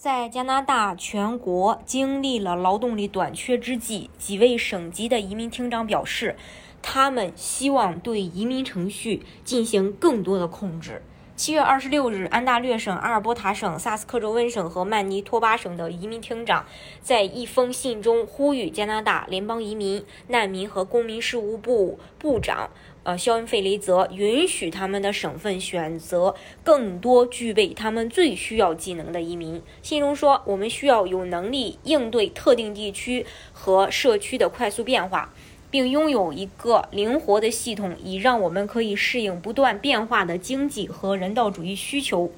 在加拿大全国经历了劳动力短缺之际，几位省级的移民厅长表示，他们希望对移民程序进行更多的控制。七月二十六日，安大略省、阿尔伯塔省、萨斯克州温省和曼尼托巴省的移民厅长在一封信中呼吁加拿大联邦移民、难民和公民事务部部长。呃，肖恩·费雷泽允许他们的省份选择更多具备他们最需要技能的移民。信中说，我们需要有能力应对特定地区和社区的快速变化，并拥有一个灵活的系统，以让我们可以适应不断变化的经济和人道主义需求。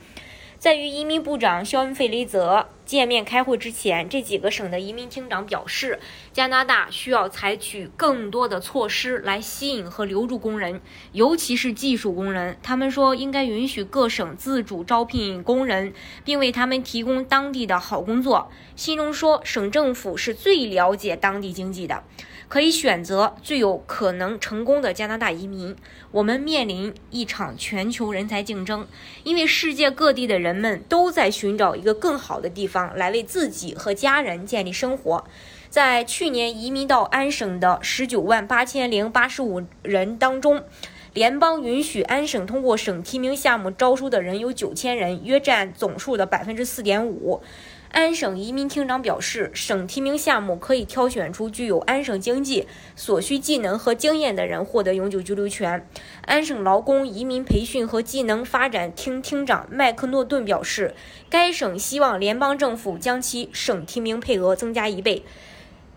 在与移民部长肖恩·费雷泽见面开会之前，这几个省的移民厅长表示，加拿大需要采取更多的措施来吸引和留住工人，尤其是技术工人。他们说，应该允许各省自主招聘工人，并为他们提供当地的好工作。信中说，省政府是最了解当地经济的。可以选择最有可能成功的加拿大移民。我们面临一场全球人才竞争，因为世界各地的人们都在寻找一个更好的地方方来为自己和家人建立生活。在去年移民到安省的十九万八千零八十五人当中，联邦允许安省通过省提名项目招收的人有九千人，约占总数的百分之四点五。安省移民厅长表示，省提名项目可以挑选出具有安省经济所需技能和经验的人获得永久居留权。安省劳工移民培训和技能发展厅厅长麦克诺顿表示，该省希望联邦政府将其省提名配额增加一倍，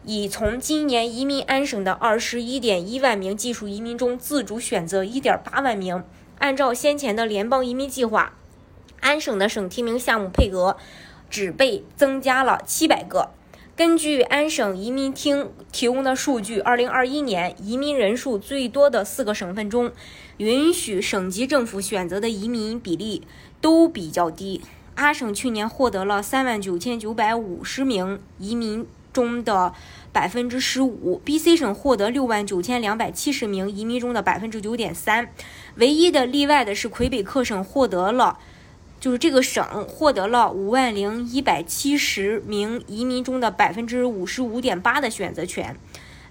已从今年移民安省的二十一点一万名技术移民中自主选择一点八万名。按照先前的联邦移民计划，安省的省提名项目配额。只被增加了七百个。根据安省移民厅提供的数据，二零二一年移民人数最多的四个省份中，允许省级政府选择的移民比例都比较低。阿省去年获得了三万九千九百五十名移民中的百分之十五，BC 省获得六万九千两百七十名移民中的百分之九点三。唯一的例外的是魁北克省获得了。就是这个省获得了五万零一百七十名移民中的百分之五十五点八的选择权。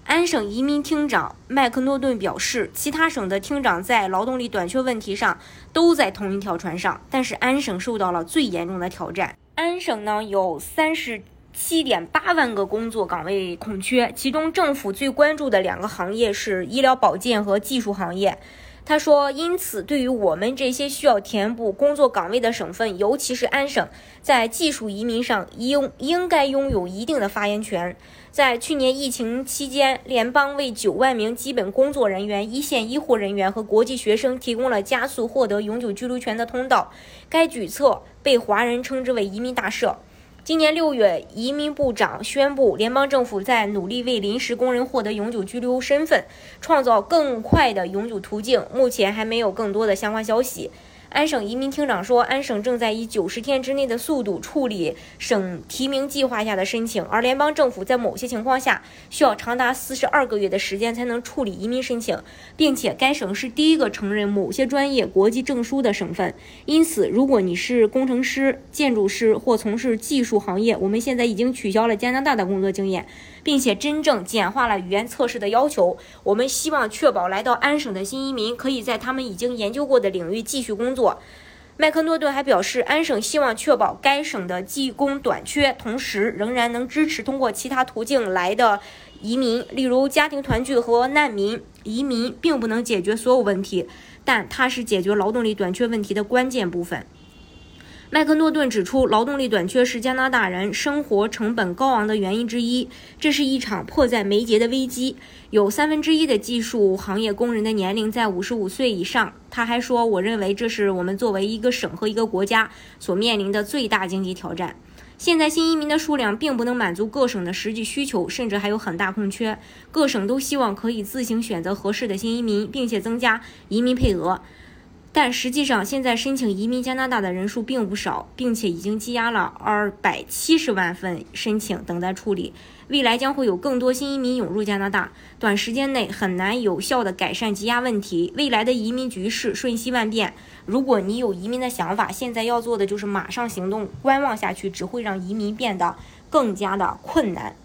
安省移民厅长麦克诺顿表示，其他省的厅长在劳动力短缺问题上都在同一条船上，但是安省受到了最严重的挑战。安省呢有三十七点八万个工作岗位空缺，其中政府最关注的两个行业是医疗保健和技术行业。他说：“因此，对于我们这些需要填补工作岗位的省份，尤其是安省，在技术移民上应应该拥有一定的发言权。在去年疫情期间，联邦为九万名基本工作人员、一线医护人员和国际学生提供了加速获得永久居留权的通道。该举措被华人称之为‘移民大赦’。”今年六月，移民部长宣布，联邦政府在努力为临时工人获得永久居留身份创造更快的永久途径。目前还没有更多的相关消息。安省移民厅长说，安省正在以九十天之内的速度处理省提名计划下的申请，而联邦政府在某些情况下需要长达四十二个月的时间才能处理移民申请，并且该省是第一个承认某些专业国际证书的省份。因此，如果你是工程师、建筑师或从事技术行业，我们现在已经取消了加拿大的工作经验，并且真正简化了语言测试的要求。我们希望确保来到安省的新移民可以在他们已经研究过的领域继续工作。麦克诺顿还表示，安省希望确保该省的技工短缺，同时仍然能支持通过其他途径来的移民，例如家庭团聚和难民。移民并不能解决所有问题，但它是解决劳动力短缺问题的关键部分。麦克诺顿指出，劳动力短缺是加拿大人生活成本高昂的原因之一，这是一场迫在眉睫的危机。有三分之一的技术行业工人的年龄在五十五岁以上。他还说：“我认为这是我们作为一个省和一个国家所面临的最大经济挑战。”现在新移民的数量并不能满足各省的实际需求，甚至还有很大空缺。各省都希望可以自行选择合适的新移民，并且增加移民配额。但实际上，现在申请移民加拿大的人数并不少，并且已经积压了二百七十万份申请等待处理。未来将会有更多新移民涌入加拿大，短时间内很难有效地改善积压问题。未来的移民局势瞬息万变，如果你有移民的想法，现在要做的就是马上行动，观望下去只会让移民变得更加的困难。